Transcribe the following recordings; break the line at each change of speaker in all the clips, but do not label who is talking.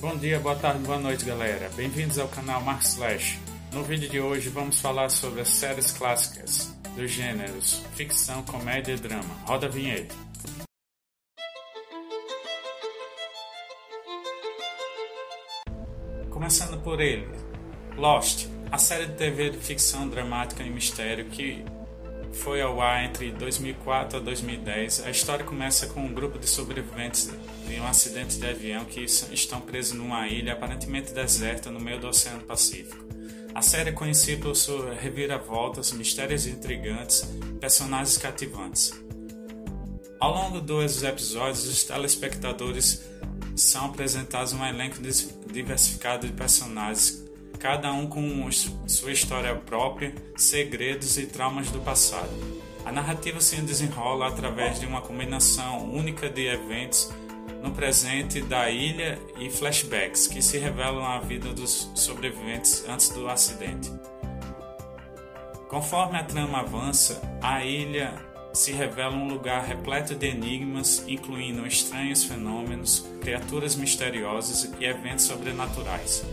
Bom dia, boa tarde, boa noite, galera. Bem-vindos ao canal Mark Slash. No vídeo de hoje vamos falar sobre as séries clássicas dos gêneros ficção, comédia e drama. Roda a vinheta. Começando por ele, Lost, a série de TV de ficção dramática e mistério que foi ao ar entre 2004 a 2010. A história começa com um grupo de sobreviventes de um acidente de avião que estão presos numa ilha aparentemente deserta no meio do Oceano Pacífico. A série é conhecida por suas reviravoltas, mistérios intrigantes personagens cativantes. Ao longo dos episódios, os telespectadores são apresentados um elenco diversificado de personagens cada um com sua história própria, segredos e traumas do passado. A narrativa se desenrola através de uma combinação única de eventos no presente da ilha e flashbacks que se revelam a vida dos sobreviventes antes do acidente. Conforme a trama avança, a ilha se revela um lugar repleto de enigmas, incluindo estranhos fenômenos, criaturas misteriosas e eventos sobrenaturais.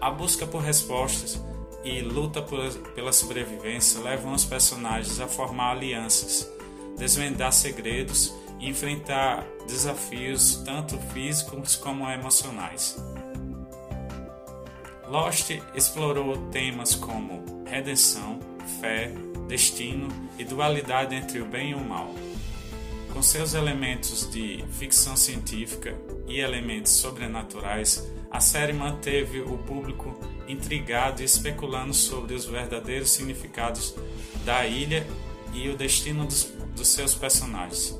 A busca por respostas e luta pela sobrevivência levam os personagens a formar alianças, desvendar segredos e enfrentar desafios tanto físicos como emocionais. Lost explorou temas como redenção, fé, destino e dualidade entre o bem e o mal. Com seus elementos de ficção científica e elementos sobrenaturais, a série manteve o público intrigado e especulando sobre os verdadeiros significados da ilha e o destino dos, dos seus personagens.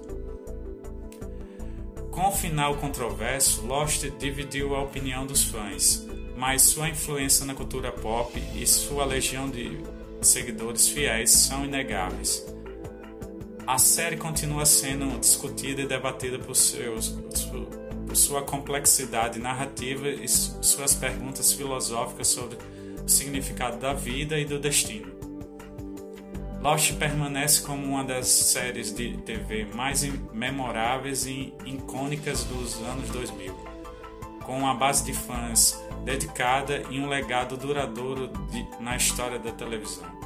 Com o final controverso, Lost dividiu a opinião dos fãs, mas sua influência na cultura pop e sua legião de seguidores fiéis são inegáveis. A série continua sendo discutida e debatida por seus por sua complexidade narrativa e suas perguntas filosóficas sobre o significado da vida e do destino. Lost permanece como uma das séries de TV mais memoráveis e icônicas dos anos 2000, com uma base de fãs dedicada e um legado duradouro de, na história da televisão.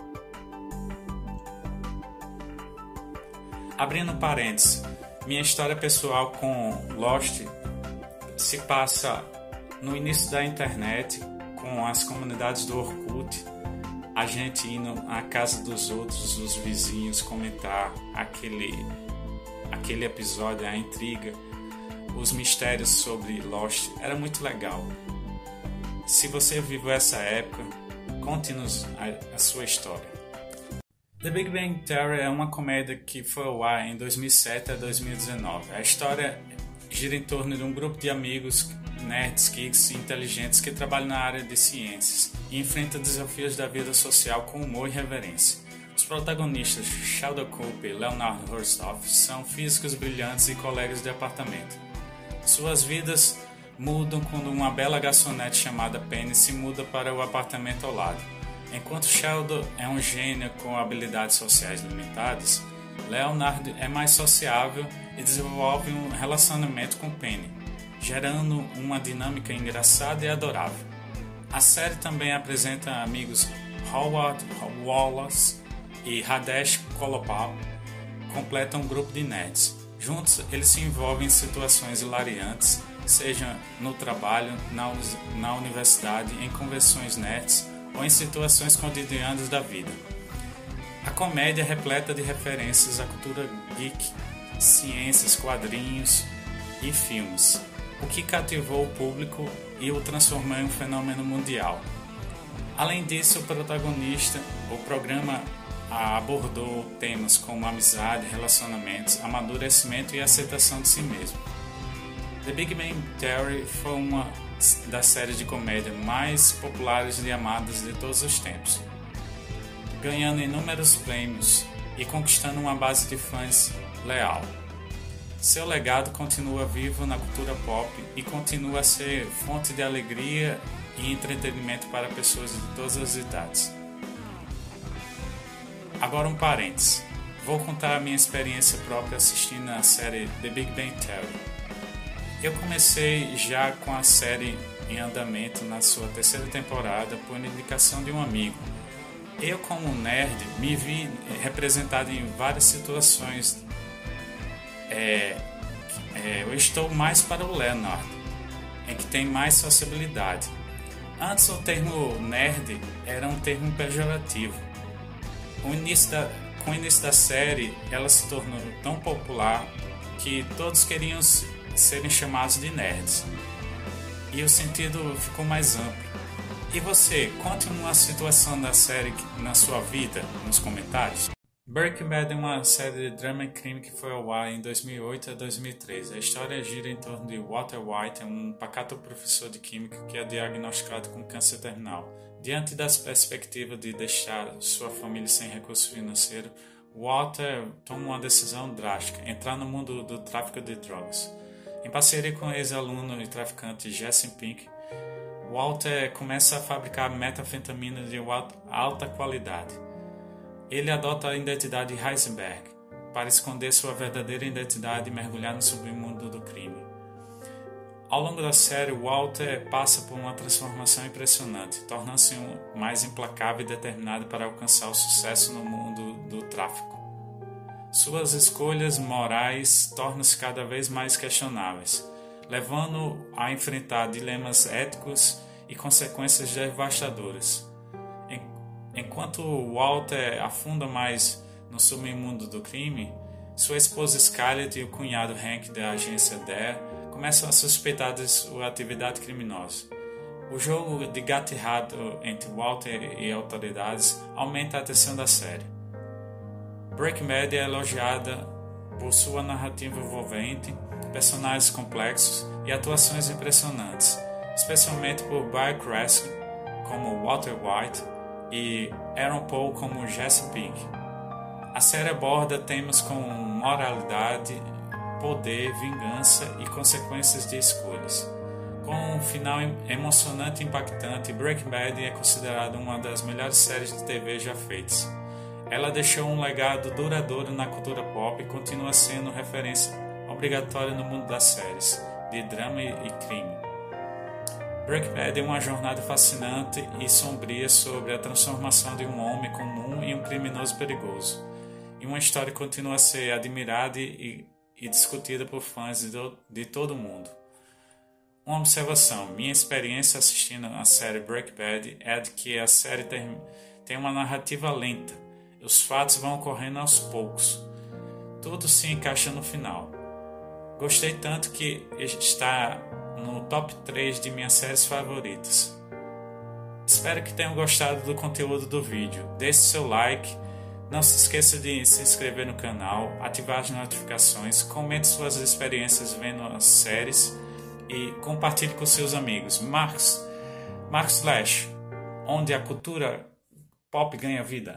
Abrindo parênteses, minha história pessoal com Lost se passa no início da internet, com as comunidades do Orkut, a gente indo à casa dos outros, os vizinhos, comentar aquele, aquele episódio, a intriga, os mistérios sobre Lost. Era muito legal. Se você viveu essa época, conte-nos a, a sua história. The Big Bang Theory é uma comédia que foi ao ar em 2007 a 2019. A história gira em torno de um grupo de amigos nerds, geeks e inteligentes que trabalham na área de ciências e enfrentam desafios da vida social com humor e reverência. Os protagonistas, Sheldon Cooper e Leonard Horstoff, são físicos brilhantes e colegas de apartamento. Suas vidas mudam quando uma bela garçonete chamada Penny se muda para o apartamento ao lado. Enquanto Sheldon é um gênio com habilidades sociais limitadas, Leonard é mais sociável e desenvolve um relacionamento com Penny, gerando uma dinâmica engraçada e adorável. A série também apresenta amigos Howard Wallace e Radesh Kolopal, completam um grupo de nerds. Juntos, eles se envolvem em situações hilariantes, seja no trabalho, na, na universidade, em convenções nerds ou em situações cotidianas da vida. A comédia é repleta de referências à cultura geek, ciências, quadrinhos e filmes, o que cativou o público e o transformou em um fenômeno mundial. Além disso, o protagonista, o programa abordou temas como amizade, relacionamentos, amadurecimento e aceitação de si mesmo. The Big Bang Theory foi uma das séries de comédia mais populares e amadas de todos os tempos ganhando inúmeros prêmios e conquistando uma base de fãs leal. Seu legado continua vivo na cultura pop e continua a ser fonte de alegria e entretenimento para pessoas de todas as idades. Agora um parênteses. Vou contar a minha experiência própria assistindo a série The Big Bang Theory. Eu comecei já com a série em andamento na sua terceira temporada por indicação de um amigo. Eu, como nerd, me vi representado em várias situações. É, é, eu estou mais para o Leonard, em que tem mais sociabilidade. Antes o termo nerd era um termo pejorativo. O início da, com o início da série, ela se tornou tão popular que todos queriam serem chamados de nerds. E o sentido ficou mais amplo. E você, conte uma situação da série na sua vida nos comentários. Breaking Bad é uma série de drama e crime que foi ao ar em 2008 a 2013. A história gira em torno de Walter White, um pacato professor de química que é diagnosticado com câncer terminal. Diante das perspectivas de deixar sua família sem recurso financeiro, Walter toma uma decisão drástica: entrar no mundo do tráfico de drogas. Em parceria com ex-aluno e traficante Jesse Pink, Walter começa a fabricar metanfetamina de alta qualidade. Ele adota a identidade Heisenberg para esconder sua verdadeira identidade e mergulhar no submundo do crime. Ao longo da série, Walter passa por uma transformação impressionante, tornando-se um mais implacável e determinado para alcançar o sucesso no mundo do tráfico. Suas escolhas morais tornam-se cada vez mais questionáveis, levando-o a enfrentar dilemas éticos e consequências devastadoras. Enquanto Walter afunda mais no submundo do crime, sua esposa Scarlett e o cunhado Hank da agência Dare começam a suspeitar de sua atividade criminosa. O jogo de gato e rato entre Walter e autoridades aumenta a tensão da série. Breaking Bad é elogiada por sua narrativa envolvente, personagens complexos e atuações impressionantes, especialmente por Barry Cranston como Walter White e Aaron Paul como Jesse Pink. A série aborda temas como moralidade, poder, vingança e consequências de escolhas. Com um final emocionante e impactante, Breaking Bad é considerada uma das melhores séries de TV já feitas. Ela deixou um legado duradouro na cultura pop e continua sendo referência obrigatória no mundo das séries de drama e crime. Breaking Bad é uma jornada fascinante e sombria sobre a transformação de um homem comum em um criminoso perigoso. E uma história que continua a ser admirada e, e discutida por fãs de, de todo o mundo. Uma observação: minha experiência assistindo a série Breaking Bad é de que a série tem, tem uma narrativa lenta os fatos vão ocorrendo aos poucos. Tudo se encaixa no final. Gostei tanto que está no top 3 de minhas séries favoritas. Espero que tenham gostado do conteúdo do vídeo. Deixe seu like, não se esqueça de se inscrever no canal, ativar as notificações, comente suas experiências vendo as séries e compartilhe com seus amigos. Marcos, Marcos Lash, onde a cultura pop ganha vida.